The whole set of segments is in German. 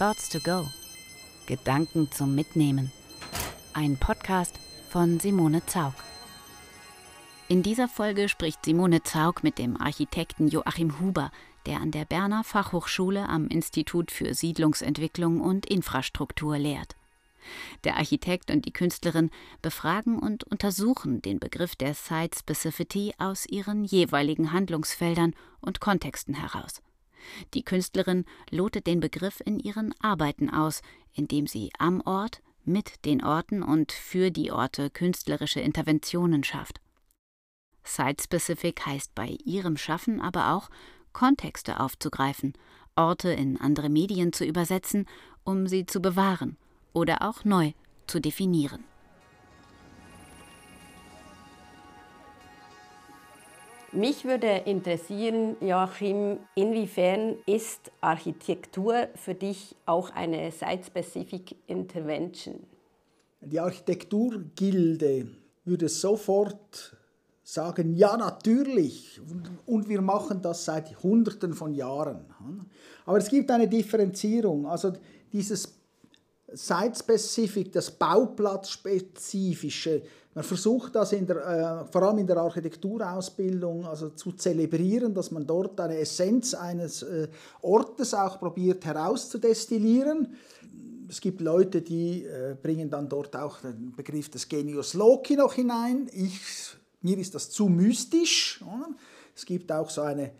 Thoughts to Go. Gedanken zum Mitnehmen. Ein Podcast von Simone Zaug. In dieser Folge spricht Simone Zaug mit dem Architekten Joachim Huber, der an der Berner Fachhochschule am Institut für Siedlungsentwicklung und Infrastruktur lehrt. Der Architekt und die Künstlerin befragen und untersuchen den Begriff der Site Specificity aus ihren jeweiligen Handlungsfeldern und Kontexten heraus. Die Künstlerin lotet den Begriff in ihren Arbeiten aus, indem sie am Ort, mit den Orten und für die Orte künstlerische Interventionen schafft. Site-specific heißt bei ihrem Schaffen aber auch, Kontexte aufzugreifen, Orte in andere Medien zu übersetzen, um sie zu bewahren oder auch neu zu definieren. Mich würde interessieren, Joachim, inwiefern ist Architektur für dich auch eine Site-Specific Intervention? Die Architekturgilde würde sofort sagen, ja natürlich, und wir machen das seit Hunderten von Jahren. Aber es gibt eine Differenzierung. Also dieses Site-Specific, das Bauplatzspezifische, man versucht das in der, äh, vor allem in der Architekturausbildung also zu zelebrieren, dass man dort eine Essenz eines äh, Ortes auch probiert herauszudestillieren. Es gibt Leute, die äh, bringen dann dort auch den Begriff des Genius Loci noch hinein. Ich, mir ist das zu mystisch. Oder? Es gibt auch so eine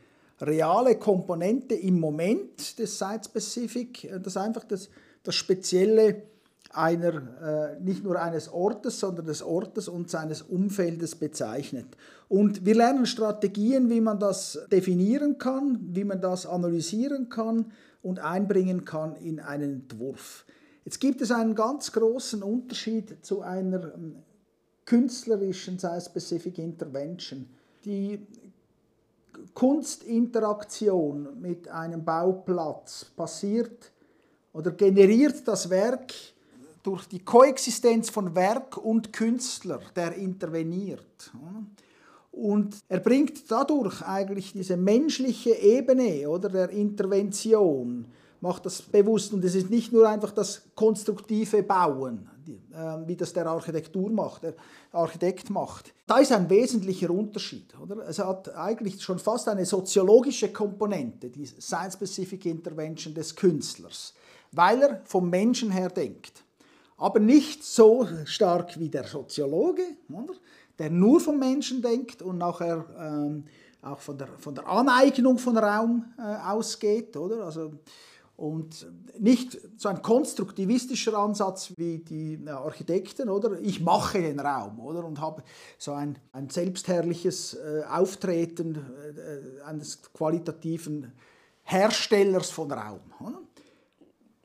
reale Komponente im Moment des Site-Specific, äh, das einfach das das Spezielle einer, äh, nicht nur eines Ortes, sondern des Ortes und seines Umfeldes bezeichnet. Und wir lernen Strategien, wie man das definieren kann, wie man das analysieren kann und einbringen kann in einen Entwurf. Jetzt gibt es einen ganz großen Unterschied zu einer ähm, künstlerischen Site-Specific Intervention. Die Kunstinteraktion mit einem Bauplatz passiert oder generiert das Werk durch die Koexistenz von Werk und Künstler, der interveniert. Und er bringt dadurch eigentlich diese menschliche Ebene oder der Intervention, macht das bewusst. Und es ist nicht nur einfach das konstruktive Bauen, äh, wie das der Architektur macht, der Architekt macht. Da ist ein wesentlicher Unterschied. Oder? Es hat eigentlich schon fast eine soziologische Komponente, die Science-Specific Intervention des Künstlers weil er vom Menschen her denkt. Aber nicht so stark wie der Soziologe, oder? der nur vom Menschen denkt und nachher ähm, auch von der, von der Aneignung von Raum äh, ausgeht. Oder? Also, und nicht so ein konstruktivistischer Ansatz wie die Architekten, oder? Ich mache den Raum, oder? Und habe so ein, ein selbstherrliches äh, Auftreten äh, eines qualitativen Herstellers von Raum. Oder?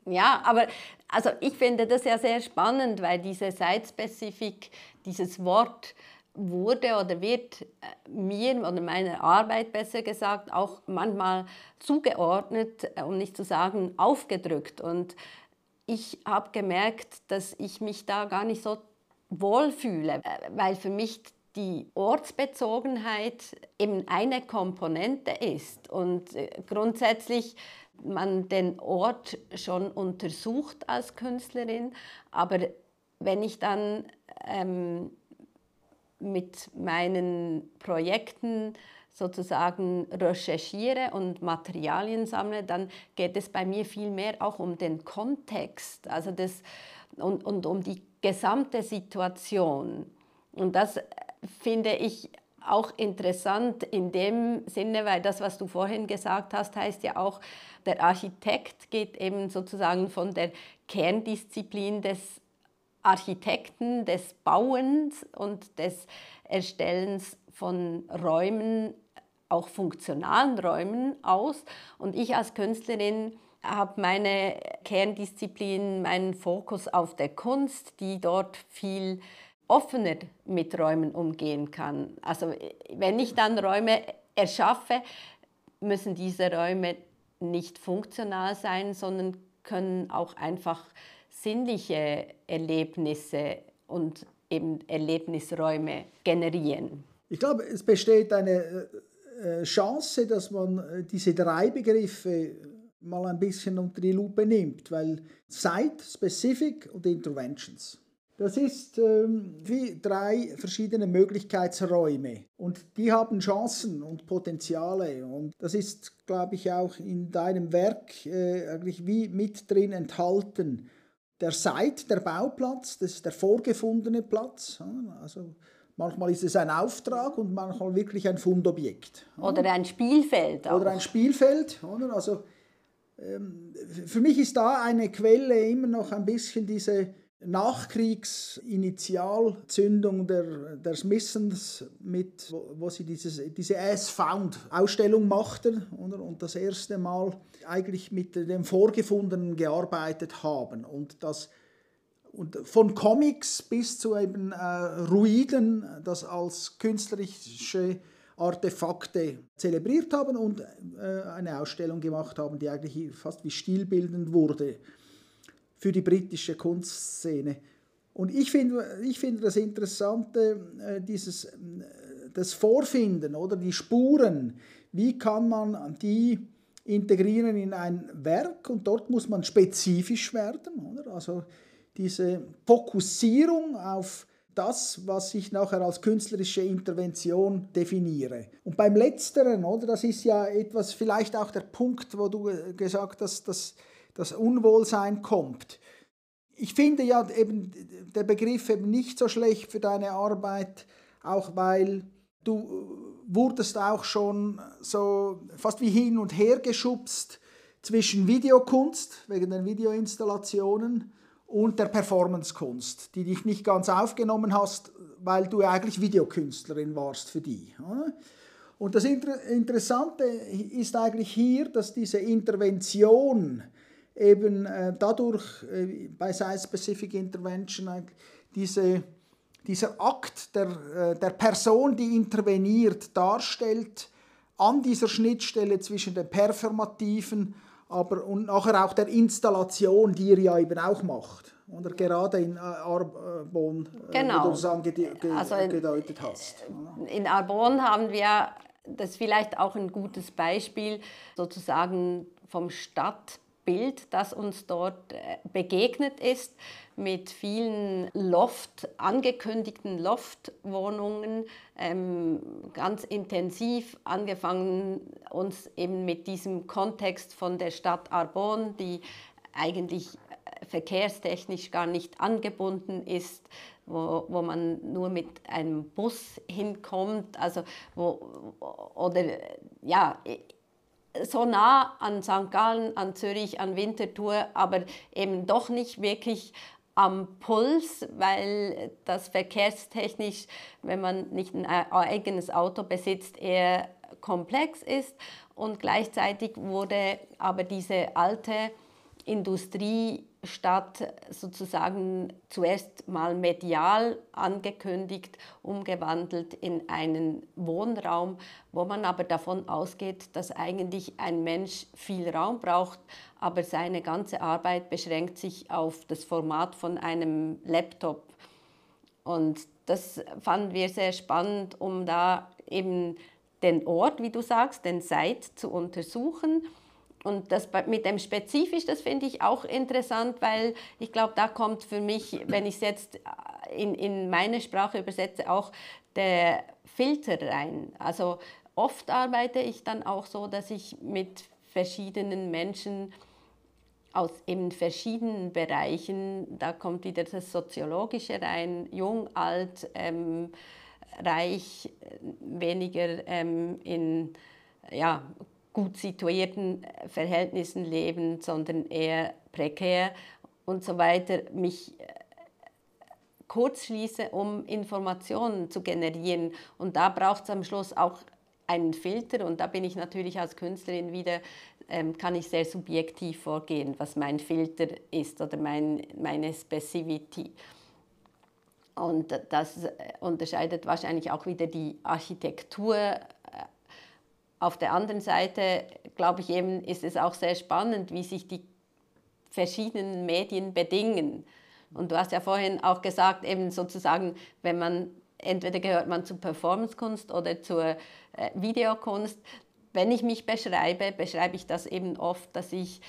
Ja, aber also ich finde das ja sehr spannend, weil diese Site-Specific, dieses Wort wurde oder wird äh, mir oder meiner Arbeit besser gesagt auch manchmal zugeordnet, äh, um nicht zu sagen aufgedrückt. Und ich habe gemerkt, dass ich mich da gar nicht so wohlfühle, äh, weil für mich die Ortsbezogenheit eben eine Komponente ist. Und grundsätzlich man den Ort schon untersucht als Künstlerin, aber wenn ich dann ähm, mit meinen Projekten sozusagen recherchiere und Materialien sammle, dann geht es bei mir viel mehr auch um den Kontext also das, und, und um die gesamte Situation. Und das finde ich auch interessant in dem Sinne, weil das, was du vorhin gesagt hast, heißt ja auch, der Architekt geht eben sozusagen von der Kerndisziplin des Architekten, des Bauens und des Erstellens von Räumen, auch funktionalen Räumen aus. Und ich als Künstlerin habe meine Kerndisziplin, meinen Fokus auf der Kunst, die dort viel offener mit Räumen umgehen kann. Also wenn ich dann Räume erschaffe, müssen diese Räume nicht funktional sein, sondern können auch einfach sinnliche Erlebnisse und eben Erlebnisräume generieren. Ich glaube, es besteht eine äh, Chance, dass man äh, diese drei Begriffe mal ein bisschen unter die Lupe nimmt, weil Site, Specific und Interventions. Das ist ähm, wie drei verschiedene Möglichkeitsräume und die haben Chancen und Potenziale und das ist, glaube ich, auch in deinem Werk äh, eigentlich wie mit drin enthalten. Der Site, der Bauplatz, das ist der vorgefundene Platz. Also manchmal ist es ein Auftrag und manchmal wirklich ein Fundobjekt. Oder ein Spielfeld. Auch. Oder ein Spielfeld. Oder? Also, ähm, für mich ist da eine Quelle immer noch ein bisschen diese Nachkriegsinitialzündung der, der Smithsons, mit, wo, wo sie dieses, diese As-Found-Ausstellung machten oder, und das erste Mal eigentlich mit dem Vorgefundenen gearbeitet haben. Und, das, und von Comics bis zu eben äh, Ruiden, das als künstlerische Artefakte zelebriert haben und äh, eine Ausstellung gemacht haben, die eigentlich fast wie stilbildend wurde für die britische Kunstszene. Und ich finde, ich finde das Interessante, äh, dieses, äh, das Vorfinden oder die Spuren, wie kann man die integrieren in ein Werk und dort muss man spezifisch werden. Oder? Also diese Fokussierung auf das, was ich nachher als künstlerische Intervention definiere. Und beim letzteren, oder, das ist ja etwas, vielleicht auch der Punkt, wo du gesagt hast, dass das Unwohlsein kommt. Ich finde ja eben der Begriff eben nicht so schlecht für deine Arbeit, auch weil du wurdest auch schon so fast wie hin und her geschubst zwischen Videokunst wegen den Videoinstallationen und der Performancekunst, die dich nicht ganz aufgenommen hast, weil du eigentlich Videokünstlerin warst für die. Und das Interessante ist eigentlich hier, dass diese Intervention eben äh, dadurch äh, bei Site-Specific Intervention diese, dieser Akt der, äh, der Person, die interveniert, darstellt an dieser Schnittstelle zwischen dem Performativen aber, und nachher auch der Installation, die ihr ja eben auch macht. Oder gerade in Arbon, genau. wo du das angedeutet also hast. In Arbon haben wir, das ist vielleicht auch ein gutes Beispiel, sozusagen vom Stadt Bild, das uns dort äh, begegnet ist, mit vielen Loft, angekündigten Loftwohnungen, ähm, ganz intensiv angefangen, uns eben mit diesem Kontext von der Stadt Arbon, die eigentlich äh, verkehrstechnisch gar nicht angebunden ist, wo, wo man nur mit einem Bus hinkommt, also wo, oder ja, so nah an St. Gallen, an Zürich, an Winterthur, aber eben doch nicht wirklich am Puls, weil das verkehrstechnisch, wenn man nicht ein eigenes Auto besitzt, eher komplex ist. Und gleichzeitig wurde aber diese alte Industriestadt sozusagen zuerst mal medial angekündigt, umgewandelt in einen Wohnraum, wo man aber davon ausgeht, dass eigentlich ein Mensch viel Raum braucht, aber seine ganze Arbeit beschränkt sich auf das Format von einem Laptop. Und das fanden wir sehr spannend, um da eben den Ort, wie du sagst, den Site zu untersuchen und das mit dem spezifisch, das finde ich auch interessant, weil ich glaube, da kommt für mich, wenn ich es jetzt in, in meine Sprache übersetze, auch der Filter rein. Also oft arbeite ich dann auch so, dass ich mit verschiedenen Menschen aus eben verschiedenen Bereichen, da kommt wieder das Soziologische rein, jung, alt, ähm, reich, weniger ähm, in ja, gut situierten äh, Verhältnissen leben, sondern eher prekär und so weiter, mich äh, kurz schließe, um Informationen zu generieren. Und da braucht es am Schluss auch einen Filter und da bin ich natürlich als Künstlerin wieder, ähm, kann ich sehr subjektiv vorgehen, was mein Filter ist oder mein, meine Specificity. Und das äh, unterscheidet wahrscheinlich auch wieder die Architektur auf der anderen Seite, glaube ich, eben, ist es auch sehr spannend, wie sich die verschiedenen Medien bedingen. Und du hast ja vorhin auch gesagt, eben sozusagen, wenn man entweder gehört man zur Performancekunst oder zur äh, Videokunst, wenn ich mich beschreibe, beschreibe ich das eben oft, dass ich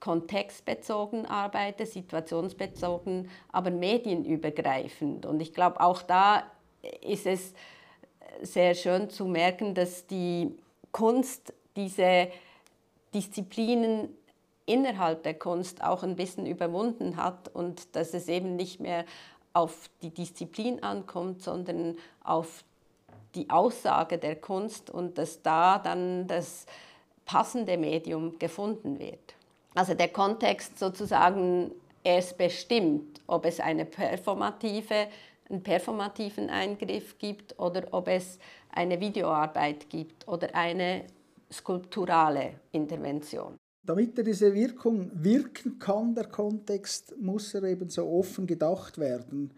kontextbezogen arbeite, situationsbezogen, aber medienübergreifend. Und ich glaube, auch da ist es sehr schön zu merken, dass die Kunst diese Disziplinen innerhalb der Kunst auch ein bisschen überwunden hat und dass es eben nicht mehr auf die Disziplin ankommt, sondern auf die Aussage der Kunst und dass da dann das passende Medium gefunden wird. Also der Kontext sozusagen erst bestimmt, ob es eine performative, einen performativen Eingriff gibt oder ob es eine Videoarbeit gibt oder eine skulpturale Intervention. Damit er diese Wirkung wirken kann, der Kontext, muss er eben so offen gedacht werden,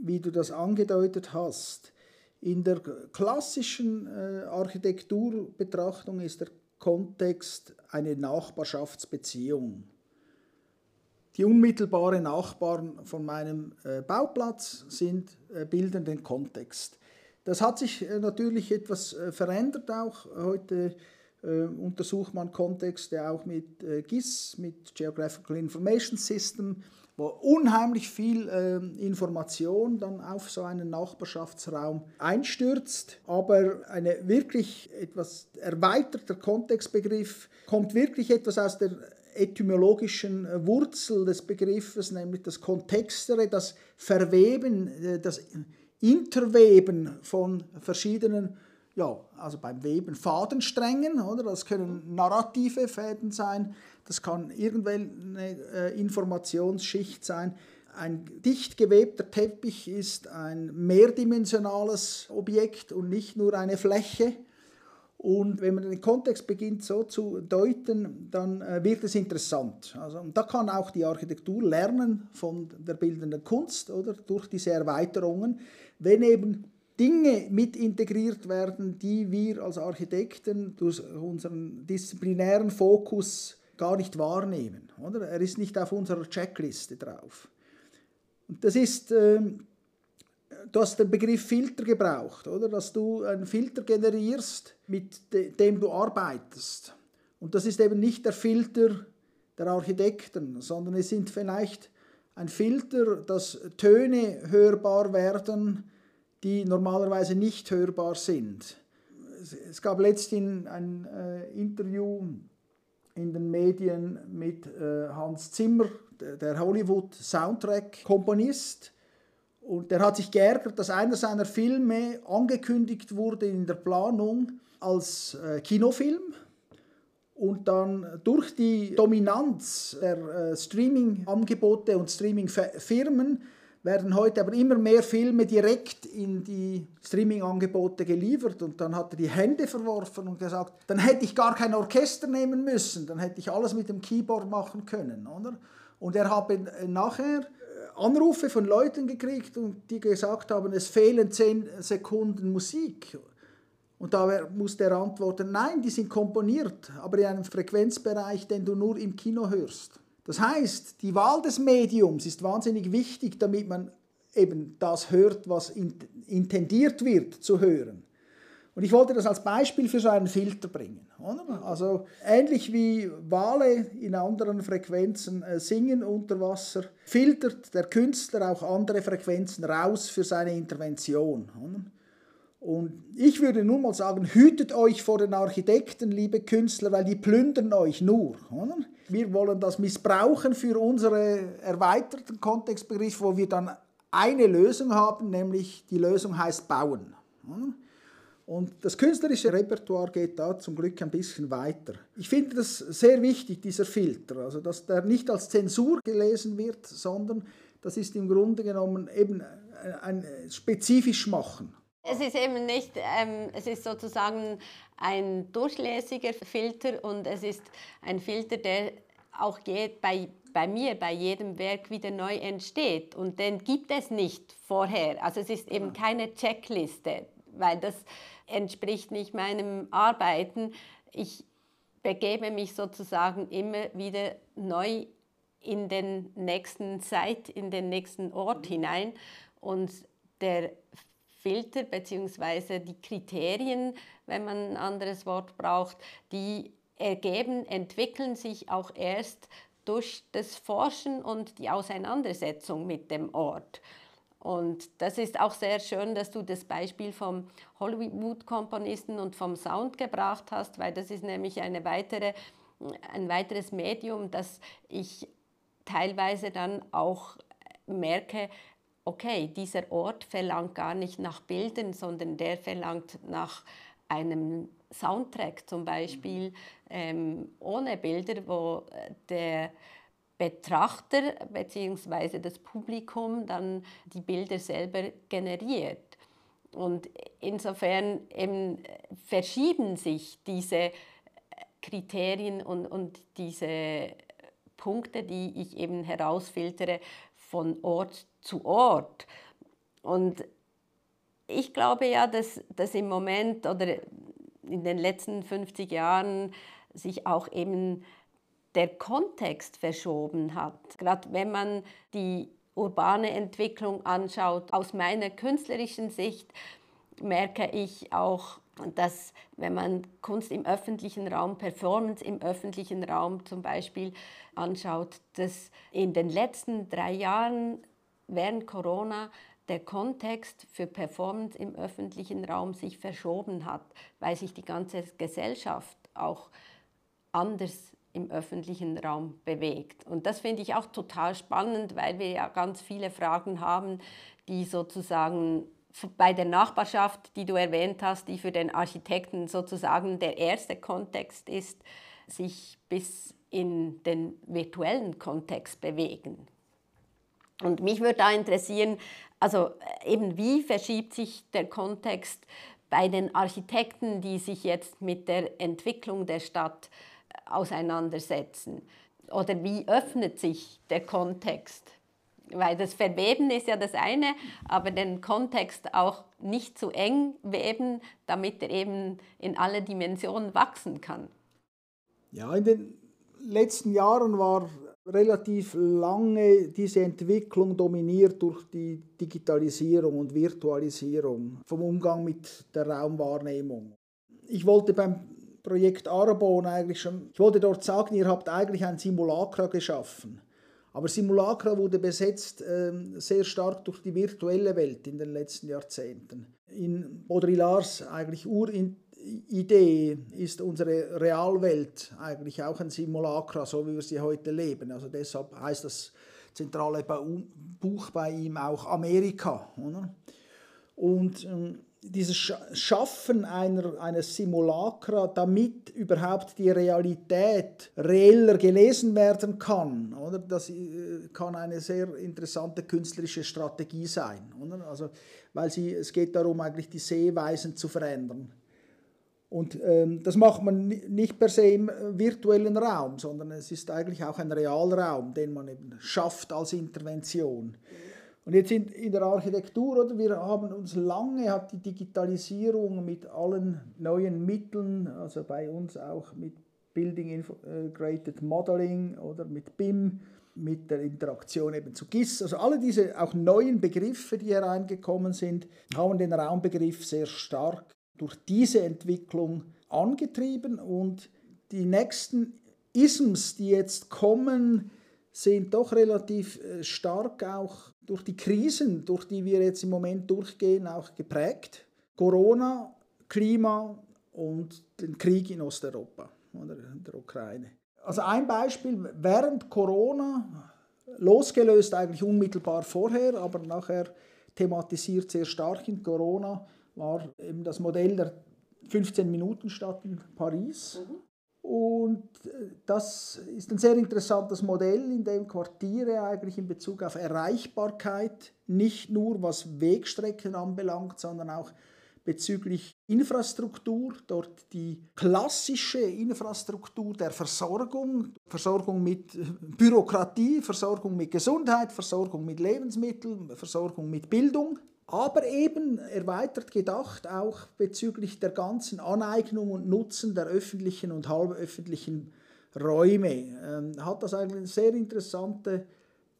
wie du das angedeutet hast. In der klassischen äh, Architekturbetrachtung ist der Kontext eine Nachbarschaftsbeziehung. Die unmittelbaren Nachbarn von meinem äh, Bauplatz sind, äh, bilden den Kontext. Das hat sich äh, natürlich etwas äh, verändert auch. Heute äh, untersucht man Kontexte auch mit GIS, mit Geographical Information System wo unheimlich viel äh, Information dann auf so einen Nachbarschaftsraum einstürzt. Aber ein wirklich etwas erweiterter Kontextbegriff kommt wirklich etwas aus der etymologischen Wurzel des Begriffes, nämlich das Kontextere, das Verweben, das Interweben von verschiedenen ja, also beim Weben Fadensträngen, oder? Das können narrative Fäden sein, das kann irgendwelche äh, Informationsschicht sein. Ein dicht gewebter Teppich ist ein mehrdimensionales Objekt und nicht nur eine Fläche. Und wenn man den Kontext beginnt so zu deuten, dann äh, wird es interessant. Also, da kann auch die Architektur lernen von der bildenden Kunst oder durch diese Erweiterungen, wenn eben Dinge mit integriert werden, die wir als Architekten durch unseren disziplinären Fokus gar nicht wahrnehmen. Oder? Er ist nicht auf unserer Checkliste drauf. Und das ist, äh, du hast den Begriff Filter gebraucht, oder? dass du einen Filter generierst, mit de dem du arbeitest. Und das ist eben nicht der Filter der Architekten, sondern es sind vielleicht ein Filter, dass Töne hörbar werden, die normalerweise nicht hörbar sind. Es gab letztens ein äh, Interview in den Medien mit äh, Hans Zimmer, der Hollywood-Soundtrack-Komponist. Und der hat sich geärgert, dass einer seiner Filme angekündigt wurde in der Planung als äh, Kinofilm und dann durch die Dominanz der äh, Streaming-Angebote und Streaming-Firmen werden heute aber immer mehr Filme direkt in die Streaming-Angebote geliefert und dann hat er die Hände verworfen und gesagt, dann hätte ich gar kein Orchester nehmen müssen, dann hätte ich alles mit dem Keyboard machen können, oder? Und er hat nachher Anrufe von Leuten gekriegt und die gesagt haben, es fehlen zehn Sekunden Musik. Und da musste er antworten, nein, die sind komponiert, aber in einem Frequenzbereich, den du nur im Kino hörst. Das heißt, die Wahl des Mediums ist wahnsinnig wichtig, damit man eben das hört, was intendiert wird zu hören. Und ich wollte das als Beispiel für so einen Filter bringen. Oder? Also ähnlich wie Wale in anderen Frequenzen äh, singen unter Wasser, filtert der Künstler auch andere Frequenzen raus für seine Intervention. Oder? Und ich würde nun mal sagen, hütet euch vor den Architekten, liebe Künstler, weil die plündern euch nur. Oder? Wir wollen das missbrauchen für unsere erweiterten Kontextbegriffe, wo wir dann eine Lösung haben, nämlich die Lösung heißt bauen. Und das künstlerische Repertoire geht da zum Glück ein bisschen weiter. Ich finde das sehr wichtig, dieser Filter, also dass der nicht als Zensur gelesen wird, sondern das ist im Grunde genommen eben ein spezifisch machen. Es ist eben nicht, ähm, es ist sozusagen ein durchlässiger Filter und es ist ein Filter, der auch geht bei, bei mir, bei jedem Werk wieder neu entsteht. Und den gibt es nicht vorher. Also es ist eben keine Checkliste, weil das entspricht nicht meinem Arbeiten. Ich begebe mich sozusagen immer wieder neu in den nächsten Zeit, in den nächsten Ort hinein. Und der Filter bzw. die Kriterien, wenn man ein anderes Wort braucht, die ergeben, entwickeln sich auch erst durch das Forschen und die Auseinandersetzung mit dem Ort. Und das ist auch sehr schön, dass du das Beispiel vom Hollywood-Komponisten und vom Sound gebracht hast, weil das ist nämlich eine weitere, ein weiteres Medium, das ich teilweise dann auch merke, okay, dieser Ort verlangt gar nicht nach Bildern, sondern der verlangt nach einem Soundtrack zum Beispiel ähm, ohne Bilder, wo der Betrachter bzw. das Publikum dann die Bilder selber generiert. Und insofern eben verschieben sich diese Kriterien und, und diese Punkte, die ich eben herausfiltere, von Ort zu Ort. Und ich glaube ja, dass, dass im Moment oder in den letzten 50 Jahren sich auch eben der Kontext verschoben hat. Gerade wenn man die urbane Entwicklung anschaut, aus meiner künstlerischen Sicht merke ich auch, dass wenn man Kunst im öffentlichen Raum, Performance im öffentlichen Raum zum Beispiel anschaut, dass in den letzten drei Jahren während Corona der Kontext für Performance im öffentlichen Raum sich verschoben hat, weil sich die ganze Gesellschaft auch anders im öffentlichen Raum bewegt. Und das finde ich auch total spannend, weil wir ja ganz viele Fragen haben, die sozusagen bei der Nachbarschaft, die du erwähnt hast, die für den Architekten sozusagen der erste Kontext ist, sich bis in den virtuellen Kontext bewegen. Und mich würde da interessieren, also äh, eben wie verschiebt sich der Kontext bei den Architekten, die sich jetzt mit der Entwicklung der Stadt äh, auseinandersetzen? Oder wie öffnet sich der Kontext? Weil das Verweben ist ja das eine, aber den Kontext auch nicht zu eng weben, damit er eben in alle Dimensionen wachsen kann. Ja, in den letzten Jahren war relativ lange diese Entwicklung dominiert durch die Digitalisierung und Virtualisierung vom Umgang mit der Raumwahrnehmung. Ich wollte beim Projekt Arbon eigentlich schon, ich wollte dort sagen, ihr habt eigentlich ein Simulacra geschaffen. Aber Simulacra wurde besetzt äh, sehr stark durch die virtuelle Welt in den letzten Jahrzehnten. In Baudrillards eigentlich Urin Idee ist unsere Realwelt eigentlich auch ein Simulacra, so wie wir sie heute leben. Also deshalb heißt das zentrale Buch bei ihm auch Amerika. Oder? Und ähm, dieses Schaffen einer, eines Simulacra, damit überhaupt die Realität reeller gelesen werden kann, oder? das äh, kann eine sehr interessante künstlerische Strategie sein. Oder? Also, weil sie, es geht darum, eigentlich die Sehweisen zu verändern. Und ähm, das macht man nicht per se im äh, virtuellen Raum, sondern es ist eigentlich auch ein Realraum, den man eben schafft als Intervention. Und jetzt in, in der Architektur, oder, wir haben uns lange, hat die Digitalisierung mit allen neuen Mitteln, also bei uns auch mit Building Integrated Modeling oder mit BIM, mit der Interaktion eben zu GIS, also alle diese auch neuen Begriffe, die hereingekommen sind, haben den Raumbegriff sehr stark durch diese Entwicklung angetrieben. Und die nächsten Isms, die jetzt kommen, sind doch relativ äh, stark auch durch die Krisen, durch die wir jetzt im Moment durchgehen, auch geprägt. Corona, Klima und den Krieg in Osteuropa oder in der Ukraine. Also ein Beispiel, während Corona, losgelöst eigentlich unmittelbar vorher, aber nachher thematisiert sehr stark in Corona, war eben das Modell der 15 Minuten Stadt in Paris. Mhm. Und äh, das ist ein sehr interessantes Modell, in dem Quartiere eigentlich in Bezug auf Erreichbarkeit nicht nur was Wegstrecken anbelangt, sondern auch bezüglich Infrastruktur, dort die klassische Infrastruktur der Versorgung, Versorgung mit Bürokratie, Versorgung mit Gesundheit, Versorgung mit Lebensmitteln, Versorgung mit Bildung aber eben erweitert gedacht auch bezüglich der ganzen Aneignung und Nutzen der öffentlichen und halböffentlichen Räume. Ähm, hat das eigentlich ein sehr interessanter,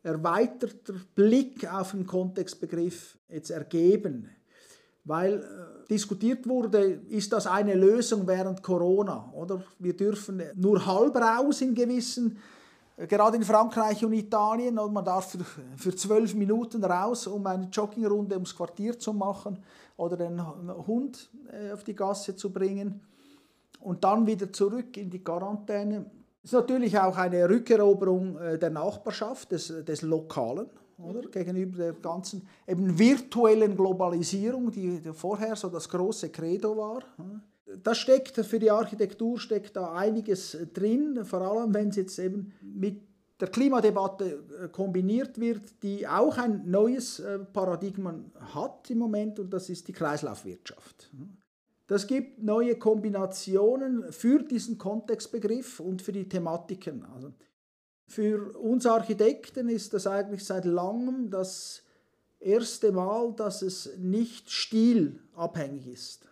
erweiterter Blick auf den Kontextbegriff jetzt ergeben. weil äh, diskutiert wurde, ist das eine Lösung während Corona, oder? Wir dürfen nur halb raus in gewissen, gerade in Frankreich und Italien, man darf für, zwölf Minuten raus, um eine Joggingrunde ums Quartier zu machen oder den Hund äh, auf die Gasse zu bringen und dann wieder zurück in die Quarantäne. Das ist natürlich auch eine Rückeroberung äh, der Nachbarschaft, des, des Lokalen oder? gegenüber der ganzen eben virtuellen Globalisierung, die vorher so das große Credo war. Da steckt für die Architektur steckt da einiges drin, vor allem wenn es jetzt eben mit der Klimadebatte äh, kombiniert wird, die auch ein neues äh, Paradigma hat im Moment und das ist die Kreislaufwirtschaft. Das gibt neue Kombinationen für diesen Kontextbegriff und für die Thematiken. Also für uns Architekten ist das eigentlich seit langem das erste Mal, dass es nicht stilabhängig ist?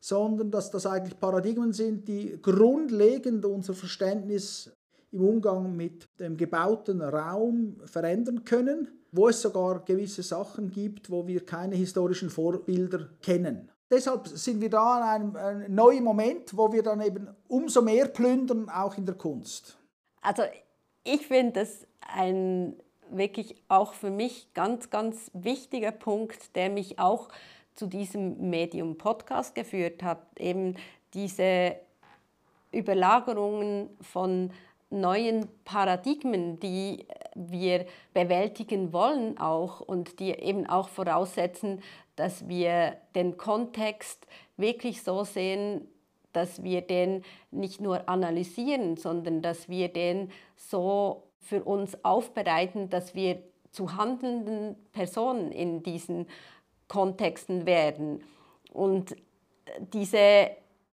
Sondern dass das eigentlich Paradigmen sind, die grundlegend unser Verständnis im Umgang mit dem gebauten Raum verändern können, wo es sogar gewisse Sachen gibt, wo wir keine historischen Vorbilder kennen. Deshalb sind wir da an einem, einem neuen Moment, wo wir dann eben umso mehr plündern, auch in der Kunst. Also ich finde das ein wirklich auch für mich ganz, ganz wichtiger Punkt, der mich auch zu diesem Medium Podcast geführt hat. Eben diese Überlagerungen von neuen Paradigmen, die wir bewältigen wollen auch und die eben auch voraussetzen, dass wir den Kontext wirklich so sehen, dass wir den nicht nur analysieren, sondern dass wir den so für uns aufbereiten, dass wir zu handelnden Personen in diesen Kontexten werden. Und diese,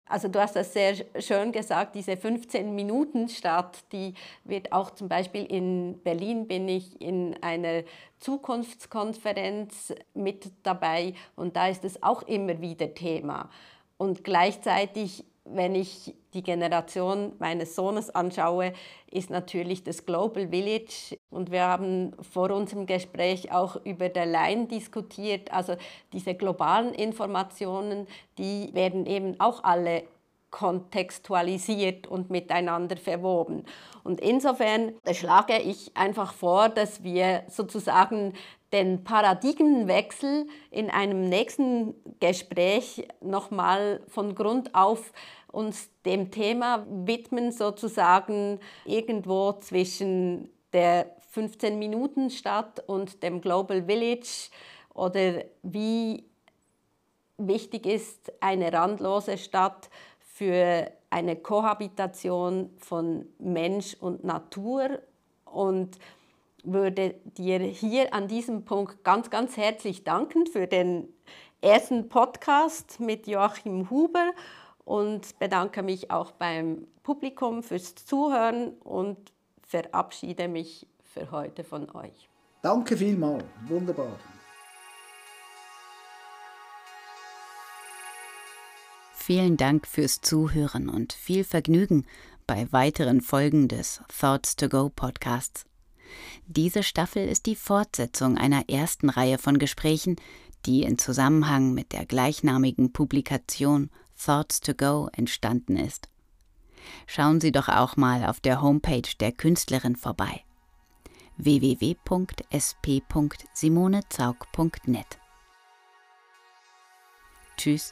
also du hast das sehr schön gesagt, diese 15 Minuten Stadt, die wird auch zum Beispiel in Berlin bin ich in einer Zukunftskonferenz mit dabei und da ist es auch immer wieder Thema. Und gleichzeitig, wenn ich die Generation meines Sohnes anschaue, ist natürlich das Global Village. Und wir haben vor unserem Gespräch auch über der Line diskutiert. Also diese globalen Informationen, die werden eben auch alle kontextualisiert und miteinander verwoben. Und insofern schlage ich einfach vor, dass wir sozusagen den Paradigmenwechsel in einem nächsten Gespräch nochmal von Grund auf uns dem Thema widmen, sozusagen irgendwo zwischen der 15-Minuten-Stadt und dem Global Village oder wie wichtig ist eine randlose Stadt für eine Kohabitation von Mensch und Natur und würde dir hier an diesem Punkt ganz, ganz herzlich danken für den ersten Podcast mit Joachim Huber und bedanke mich auch beim Publikum fürs Zuhören und verabschiede mich für heute von euch. Danke vielmals, wunderbar. Vielen Dank fürs Zuhören und viel Vergnügen bei weiteren Folgen des Thoughts to Go Podcasts. Diese Staffel ist die Fortsetzung einer ersten Reihe von Gesprächen, die in Zusammenhang mit der gleichnamigen Publikation Thoughts to Go entstanden ist. Schauen Sie doch auch mal auf der Homepage der Künstlerin vorbei www.sp.simonezaug.net. Tschüss